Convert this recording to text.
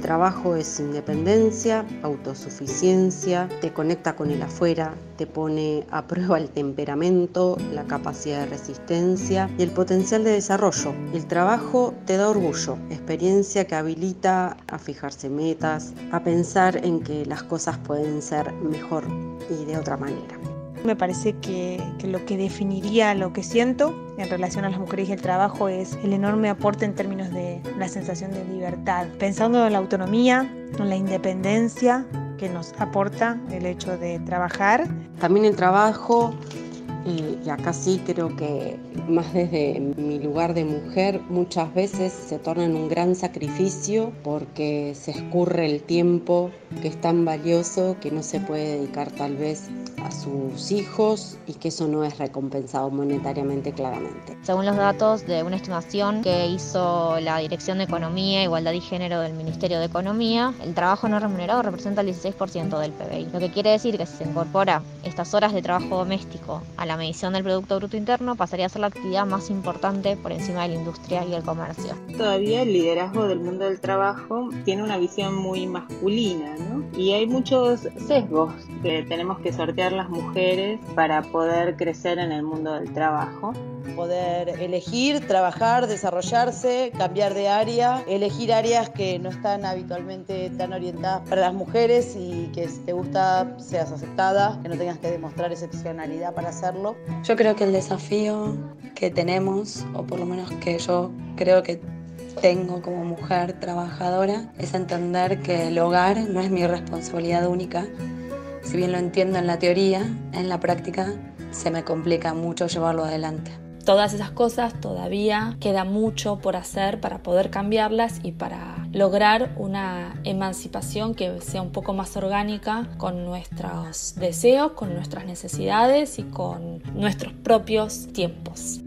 trabajo es independencia, autosuficiencia, te conecta con el afuera, te pone a prueba el temperamento, la capacidad de resistencia y el potencial de desarrollo. El trabajo te da orgullo, experiencia que habilita a fijarse metas, a pensar en que las cosas pueden ser mejor y de otra manera. Me parece que, lo que definiría lo que siento en relación a las mujeres y el trabajo es el enorme aporte en términos de la sensación de libertad. Pensando en la autonomía, en la independencia que nos aporta el hecho de trabajar. También el trabajo y acá sí creo que más desde mi lugar de mujer muchas veces se torna en un gran sacrificio porque se escurre el tiempo que es tan valioso que no se puede dedicar tal vez a sus hijos y que eso no es recompensado monetariamente claramente. Según los datos de una estimación que hizo la Dirección de Economía, Igualdad y Género del Ministerio de Economía, el trabajo no remunerado representa el 16% del PBI, lo que quiere decir que si se incorpora estas horas de trabajo doméstico a la la medición del Producto Bruto Interno pasaría a ser la actividad más importante por encima de la industria y el comercio. Todavía el liderazgo del mundo del trabajo tiene una visión muy masculina, ¿no? Y hay muchos sesgos que tenemos que sortear las mujeres para poder crecer en el mundo del trabajo. Poder elegir, trabajar, desarrollarse, cambiar de área, elegir áreas que no están habitualmente tan orientadas para las mujeres y que si te gusta seas aceptada, que no tengas que demostrar excepcionalidad para hacerlo yo creo que el desafío que tenemos, o por lo menos que yo creo que tengo como mujer trabajadora, es entender que el hogar no es mi responsabilidad única. Si bien lo entiendo en la teoría, en la práctica se me complica mucho llevarlo adelante. Todas esas cosas todavía queda mucho por hacer para poder cambiarlas y para lograr una emancipación que sea un poco más orgánica con nuestros deseos, con nuestras necesidades y con nuestros propios tiempos.